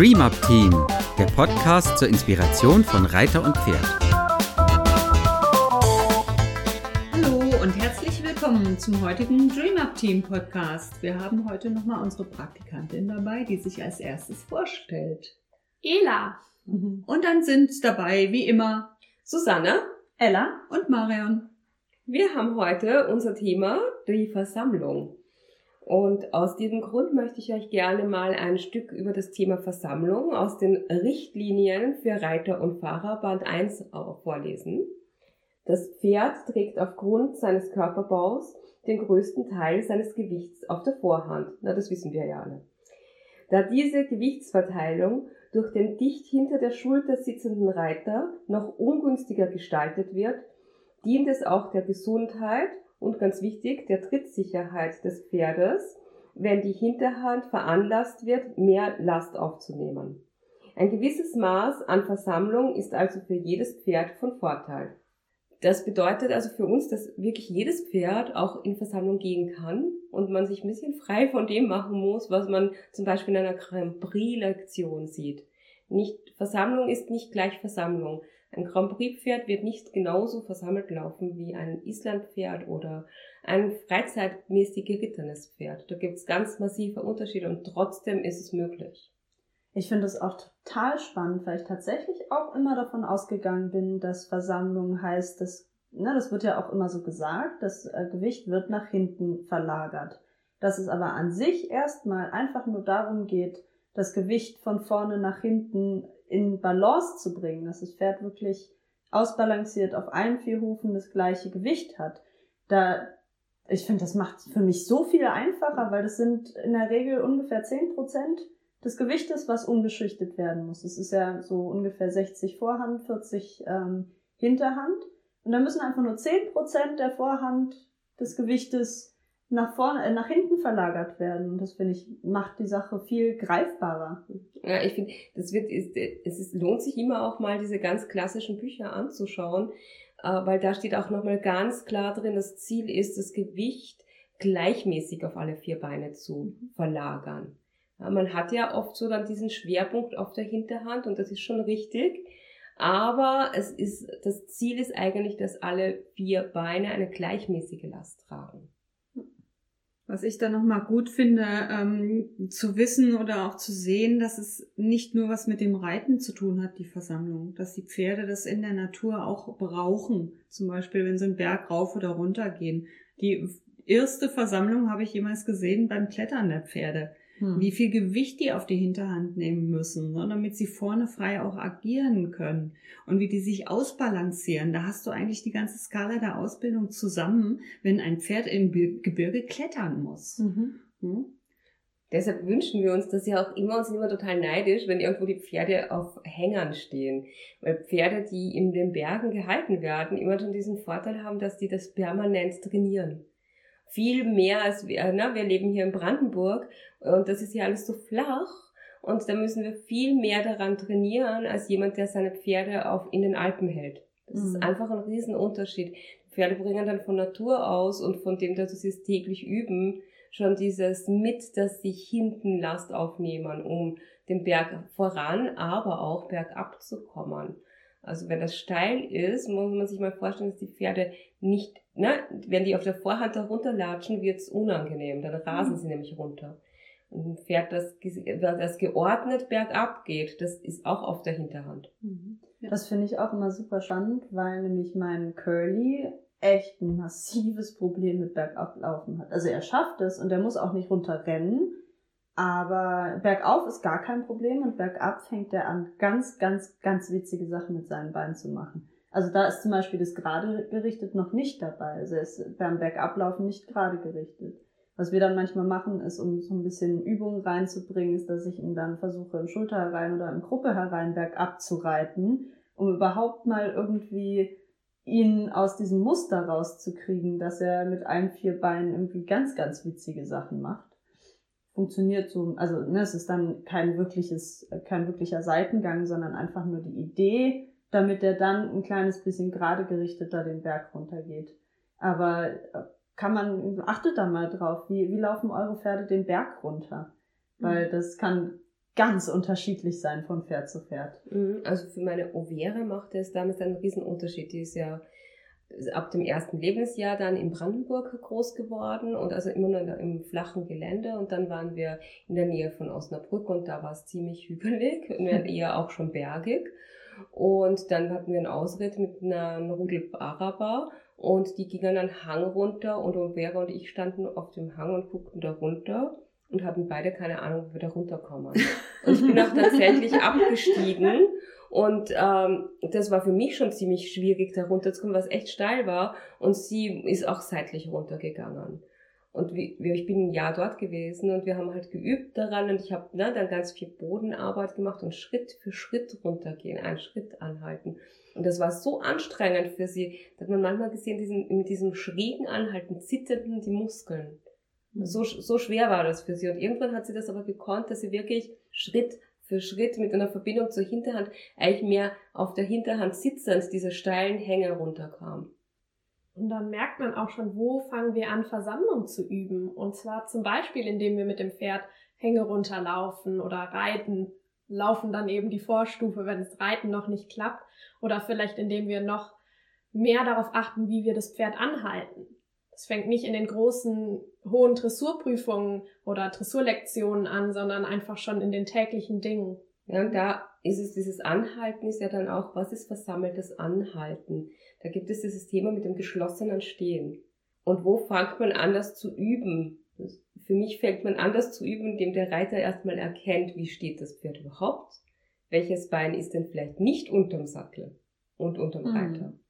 Dream Up Team, der Podcast zur Inspiration von Reiter und Pferd. Hallo und herzlich willkommen zum heutigen Dream Up Team Podcast. Wir haben heute nochmal unsere Praktikantin dabei, die sich als erstes vorstellt. Ela. Und dann sind dabei, wie immer, Susanne. Ella und Marion. Wir haben heute unser Thema die Versammlung. Und aus diesem Grund möchte ich euch gerne mal ein Stück über das Thema Versammlung aus den Richtlinien für Reiter und Fahrer Band 1 vorlesen. Das Pferd trägt aufgrund seines Körperbaus den größten Teil seines Gewichts auf der Vorhand. Na, das wissen wir ja alle. Da diese Gewichtsverteilung durch den dicht hinter der Schulter sitzenden Reiter noch ungünstiger gestaltet wird, dient es auch der Gesundheit und ganz wichtig, der Trittsicherheit des Pferdes, wenn die Hinterhand veranlasst wird, mehr Last aufzunehmen. Ein gewisses Maß an Versammlung ist also für jedes Pferd von Vorteil. Das bedeutet also für uns, dass wirklich jedes Pferd auch in Versammlung gehen kann und man sich ein bisschen frei von dem machen muss, was man zum Beispiel in einer Grand Prix-Lektion sieht. Nicht, Versammlung ist nicht gleich Versammlung. Ein Grand Prix-Pferd wird nicht genauso versammelt laufen wie ein Islandpferd oder ein freizeitmäßig gerittenes Pferd. Da gibt es ganz massive Unterschiede und trotzdem ist es möglich. Ich finde es auch total spannend, weil ich tatsächlich auch immer davon ausgegangen bin, dass Versammlung heißt, dass, ne, das wird ja auch immer so gesagt, das äh, Gewicht wird nach hinten verlagert. Dass es aber an sich erstmal einfach nur darum geht, das Gewicht von vorne nach hinten in Balance zu bringen, dass das Pferd wirklich ausbalanciert auf allen vier Hufen das gleiche Gewicht hat. Da, ich finde, das macht für mich so viel einfacher, weil das sind in der Regel ungefähr zehn Prozent des Gewichtes, was umgeschichtet werden muss. Es ist ja so ungefähr 60 Vorhand, 40 ähm, Hinterhand. Und da müssen einfach nur zehn Prozent der Vorhand des Gewichtes nach vorne, äh, nach hinten verlagert werden. Und das finde ich, macht die Sache viel greifbarer. Ja, ich finde, das wird, ist, es ist, lohnt sich immer auch mal diese ganz klassischen Bücher anzuschauen, äh, weil da steht auch nochmal ganz klar drin, das Ziel ist, das Gewicht gleichmäßig auf alle vier Beine zu verlagern. Ja, man hat ja oft so dann diesen Schwerpunkt auf der Hinterhand und das ist schon richtig. Aber es ist, das Ziel ist eigentlich, dass alle vier Beine eine gleichmäßige Last tragen. Was ich da nochmal gut finde, ähm, zu wissen oder auch zu sehen, dass es nicht nur was mit dem Reiten zu tun hat, die Versammlung, dass die Pferde das in der Natur auch brauchen. Zum Beispiel, wenn sie einen Berg rauf oder runter gehen. Die erste Versammlung habe ich jemals gesehen beim Klettern der Pferde hm. wie viel Gewicht die auf die Hinterhand nehmen müssen, ne, damit sie vorne frei auch agieren können und wie die sich ausbalancieren. Da hast du eigentlich die ganze Skala der Ausbildung zusammen, wenn ein Pferd im Gebirge klettern muss. Mhm. Hm? Deshalb wünschen wir uns das ja auch immer und sind immer total neidisch, wenn irgendwo die Pferde auf Hängern stehen. Weil Pferde, die in den Bergen gehalten werden, immer schon diesen Vorteil haben, dass die das permanent trainieren viel mehr als wir, ne? wir leben hier in Brandenburg und das ist hier alles so flach und da müssen wir viel mehr daran trainieren als jemand, der seine Pferde auf, in den Alpen hält. Das mhm. ist einfach ein Riesenunterschied. Pferde bringen dann von Natur aus und von dem, dass sie es täglich üben, schon dieses mit, dass sie hinten Last aufnehmen, um den Berg voran, aber auch bergab zu kommen. Also wenn das steil ist, muss man sich mal vorstellen, dass die Pferde nicht, ne, wenn die auf der Vorhand da runterlatschen, wird's unangenehm, dann rasen mhm. sie nämlich runter. Und ein Pferd, das, das geordnet bergab geht, das ist auch auf der Hinterhand. Mhm. Das finde ich auch immer super spannend, weil nämlich mein Curly echt ein massives Problem mit Bergablaufen hat. Also er schafft es und er muss auch nicht runterrennen, aber bergauf ist gar kein Problem und bergab fängt er an, ganz, ganz, ganz witzige Sachen mit seinen Beinen zu machen. Also da ist zum Beispiel das gerade gerichtet noch nicht dabei. Also er ist beim Bergablaufen nicht gerade gerichtet. Was wir dann manchmal machen, ist, um so ein bisschen Übung reinzubringen, ist, dass ich ihn dann versuche, im Schulter herein oder im Gruppe herein bergab zu reiten, um überhaupt mal irgendwie ihn aus diesem Muster rauszukriegen, dass er mit allen vier Beinen irgendwie ganz, ganz witzige Sachen macht funktioniert so, also ne, es ist dann kein wirkliches, kein wirklicher Seitengang, sondern einfach nur die Idee, damit er dann ein kleines bisschen gerade gerichteter den Berg runtergeht. Aber äh, kann man, achtet da mal drauf, wie, wie laufen eure Pferde den Berg runter? Weil mhm. das kann ganz unterschiedlich sein von Pferd zu Pferd. Mhm. Also für meine Overe machte es damals einen Riesenunterschied. Die ist ja ab dem ersten Lebensjahr dann in Brandenburg groß geworden und also immer nur im flachen Gelände und dann waren wir in der Nähe von Osnabrück und da war es ziemlich hügelig und eher auch schon bergig und dann hatten wir einen Ausritt mit einer Rudel Araber und die gingen dann Hang runter und Vera und ich standen auf dem Hang und guckten da runter und hatten beide keine Ahnung, wie wir da runterkommen. Und ich bin auch tatsächlich abgestiegen und ähm, das war für mich schon ziemlich schwierig, da runterzukommen, was echt steil war. Und sie ist auch seitlich runtergegangen. Und wie, ich bin ein Jahr dort gewesen und wir haben halt geübt daran und ich habe ne, dann ganz viel Bodenarbeit gemacht und Schritt für Schritt runtergehen, einen Schritt anhalten. Und das war so anstrengend für sie, dass man manchmal gesehen, diesen, mit diesem schrägen Anhalten zitterten die Muskeln. Mhm. So, so schwer war das für sie. Und irgendwann hat sie das aber gekonnt, dass sie wirklich Schritt für Schritt mit einer Verbindung zur Hinterhand eigentlich mehr auf der Hinterhand sitzend diese steilen Hänge runterkam. Und dann merkt man auch schon, wo fangen wir an, Versammlung zu üben. Und zwar zum Beispiel, indem wir mit dem Pferd Hänge runterlaufen oder reiten, laufen dann eben die Vorstufe, wenn das Reiten noch nicht klappt. Oder vielleicht indem wir noch mehr darauf achten, wie wir das Pferd anhalten. Es fängt nicht in den großen, hohen Dressurprüfungen oder Dressurlektionen an, sondern einfach schon in den täglichen Dingen. Ja, und da ist es, dieses Anhalten ist ja dann auch, was ist versammeltes Anhalten? Da gibt es dieses Thema mit dem geschlossenen Stehen. Und wo fängt man an, das zu üben? Für mich fängt man an, das zu üben, indem der Reiter erstmal erkennt, wie steht das Pferd überhaupt? Welches Bein ist denn vielleicht nicht unterm Sattel und unterm mhm.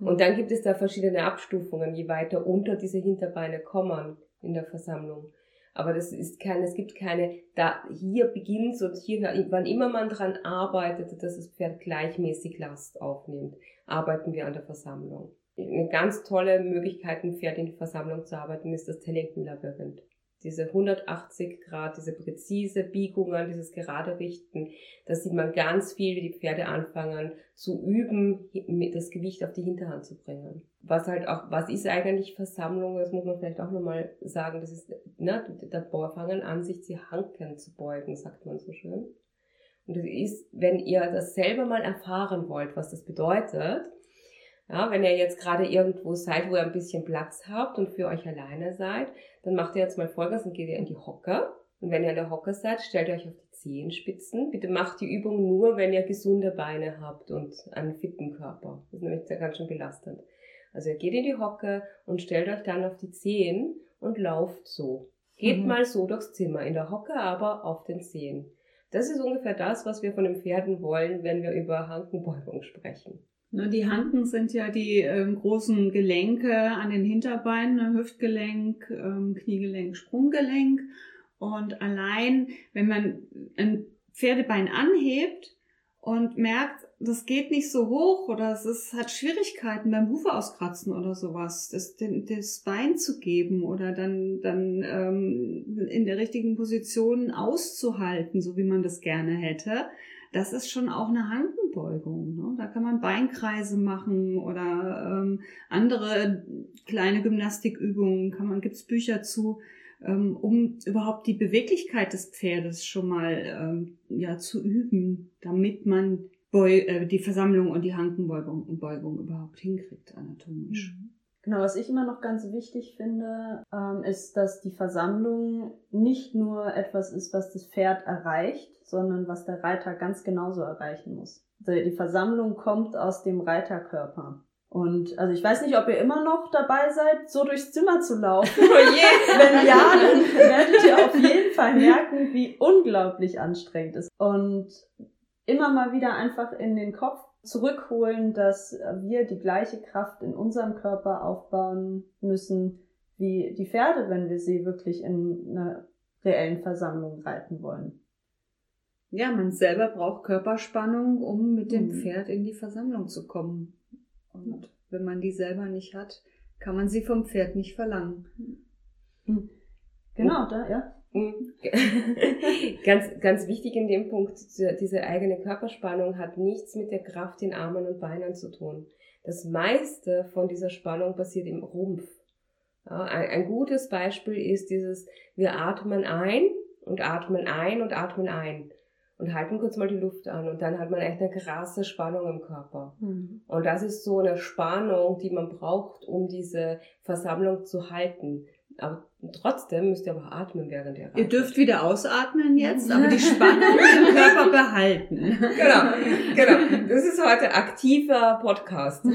Reiter? Und dann gibt es da verschiedene Abstufungen, je weiter unter diese Hinterbeine kommen in der Versammlung. Aber das ist keine, es gibt keine, da hier beginnt und hier, wann immer man dran arbeitet, dass das Pferd gleichmäßig Last aufnimmt, arbeiten wir an der Versammlung. Eine ganz tolle Möglichkeit, ein Pferd in die Versammlung zu arbeiten, ist das Tellington-Labyrinth diese 180 Grad, diese präzise Biegungen, dieses gerade Richten, da sieht man ganz viel, wie die Pferde anfangen zu üben, das Gewicht auf die Hinterhand zu bringen. Was halt auch, was ist eigentlich Versammlung? Das muss man vielleicht auch nochmal sagen. Das ist, ne, da fangen an, sich die Hanken zu beugen, sagt man so schön. Und das ist, wenn ihr das selber mal erfahren wollt, was das bedeutet, ja, wenn ihr jetzt gerade irgendwo seid, wo ihr ein bisschen Platz habt und für euch alleine seid, dann macht ihr jetzt mal Folgendes und geht ihr in die Hocke. Und wenn ihr in der Hocke seid, stellt ihr euch auf die Zehenspitzen. Bitte macht die Übung nur, wenn ihr gesunde Beine habt und einen fitten Körper. Das ist nämlich ganz schön belastend. Also ihr geht in die Hocke und stellt euch dann auf die Zehen und lauft so. Geht mhm. mal so durchs Zimmer, in der Hocke aber auf den Zehen. Das ist ungefähr das, was wir von den Pferden wollen, wenn wir über Hankenbeugung sprechen. Ne, die Hanken sind ja die ähm, großen Gelenke an den Hinterbeinen, ne, Hüftgelenk, ähm, Kniegelenk, Sprunggelenk. Und allein, wenn man ein Pferdebein anhebt und merkt, das geht nicht so hoch oder es ist, hat Schwierigkeiten beim Hufe auskratzen oder sowas, das, das Bein zu geben oder dann, dann ähm, in der richtigen Position auszuhalten, so wie man das gerne hätte, das ist schon auch eine Handenbeugung. Ne? Da kann man Beinkreise machen oder ähm, andere kleine Gymnastikübungen, kann man, gibt's Bücher zu, ähm, um überhaupt die Beweglichkeit des Pferdes schon mal ähm, ja, zu üben, damit man Beu äh, die Versammlung und die Handenbeugung Beugung überhaupt hinkriegt anatomisch. Mhm. Genau, was ich immer noch ganz wichtig finde, ähm, ist, dass die Versammlung nicht nur etwas ist, was das Pferd erreicht, sondern was der Reiter ganz genauso erreichen muss. Also die Versammlung kommt aus dem Reiterkörper. Und also ich weiß nicht, ob ihr immer noch dabei seid, so durchs Zimmer zu laufen. Oh je. Wenn ja, dann werdet ihr auf jeden Fall merken, wie unglaublich anstrengend es ist. Und immer mal wieder einfach in den Kopf zurückholen, dass wir die gleiche Kraft in unserem Körper aufbauen müssen wie die Pferde, wenn wir sie wirklich in einer reellen Versammlung reiten wollen. Ja, man selber braucht Körperspannung, um mit dem mhm. Pferd in die Versammlung zu kommen. Und wenn man die selber nicht hat, kann man sie vom Pferd nicht verlangen. Mhm. Genau, da, ja. ganz, ganz wichtig in dem Punkt, diese eigene Körperspannung hat nichts mit der Kraft in Armen und Beinen zu tun. Das meiste von dieser Spannung passiert im Rumpf. Ja, ein, ein gutes Beispiel ist dieses, wir atmen ein und atmen ein und atmen ein und halten kurz mal die Luft an und dann hat man echt eine krasse Spannung im Körper. Mhm. Und das ist so eine Spannung, die man braucht, um diese Versammlung zu halten. Aber trotzdem müsst ihr aber atmen, während ihr Ihr atmet. dürft wieder ausatmen jetzt, aber die Spannung im Körper behalten. Genau, genau. Das ist heute aktiver Podcast.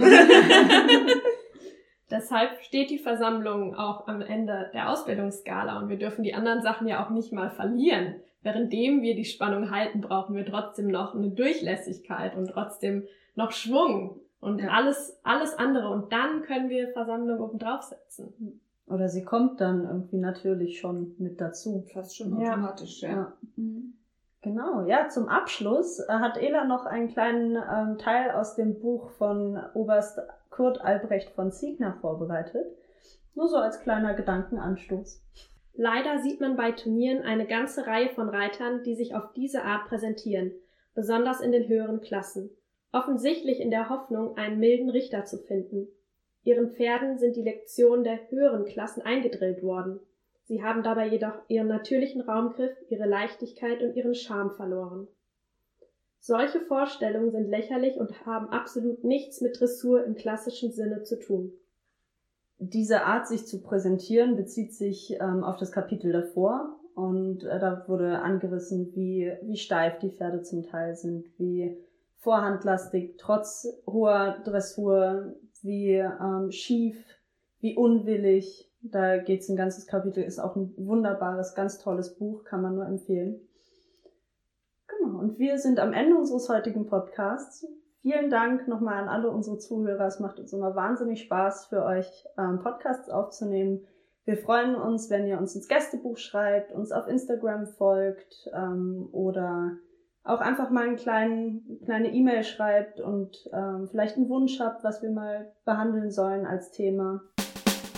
Deshalb steht die Versammlung auch am Ende der Ausbildungsskala und wir dürfen die anderen Sachen ja auch nicht mal verlieren. Währenddem wir die Spannung halten, brauchen wir trotzdem noch eine Durchlässigkeit und trotzdem noch Schwung und Ja. alles, alles andere. Und dann können wir Versammlung oben draufsetzen. Oder sie kommt dann irgendwie natürlich schon mit dazu. Fast schon automatisch, ja. Ja. Mhm. Genau, ja, zum Abschluss äh, hat Ela noch einen kleinen ähm, Teil aus dem Buch von Oberst Kurt Albrecht von Ziegner vorbereitet. Nur so als kleiner Gedankenanstoß. Leider sieht man bei Turnieren eine ganze Reihe von Reitern, die sich auf diese Art präsentieren, besonders in den höheren Klassen, offensichtlich in der Hoffnung, einen milden Richter zu finden. Ihren Pferden sind die Lektionen der höheren Klassen eingedrillt worden. Sie haben dabei jedoch ihren natürlichen Raumgriff, ihre Leichtigkeit und ihren Charme verloren. Solche Vorstellungen sind lächerlich und haben absolut nichts mit Dressur im klassischen Sinne zu tun. Diese Art, sich zu präsentieren, bezieht sich ähm, auf das Kapitel davor. Und äh, da wurde angerissen, wie, wie steif die Pferde zum Teil sind, wie vorhandlastig, trotz hoher Dressur, wie ähm, schief, wie unwillig. Da geht's ein ganzes Kapitel, ist auch ein wunderbares, ganz tolles Buch, kann man nur empfehlen. Genau, und wir sind am Ende unseres heutigen Podcasts. Vielen Dank nochmal an alle unsere Zuhörer. Es macht uns immer wahnsinnig Spaß, für euch ähm, Podcasts aufzunehmen. Wir freuen uns, wenn ihr uns ins Gästebuch schreibt, uns auf Instagram folgt ähm, oder auch einfach mal einen kleinen, kleine E-Mail schreibt und ähm, vielleicht einen Wunsch habt, was wir mal behandeln sollen als Thema.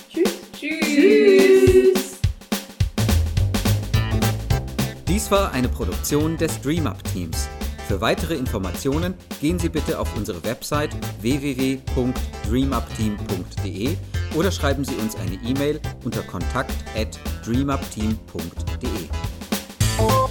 Tschüss! Tschüss. Dies war eine Produktion des DreamUp Teams. Für weitere Informationen gehen Sie bitte auf unsere Website www.dreamupteam.de oder schreiben Sie uns eine E-Mail unter kontakt@dreamupteam.de.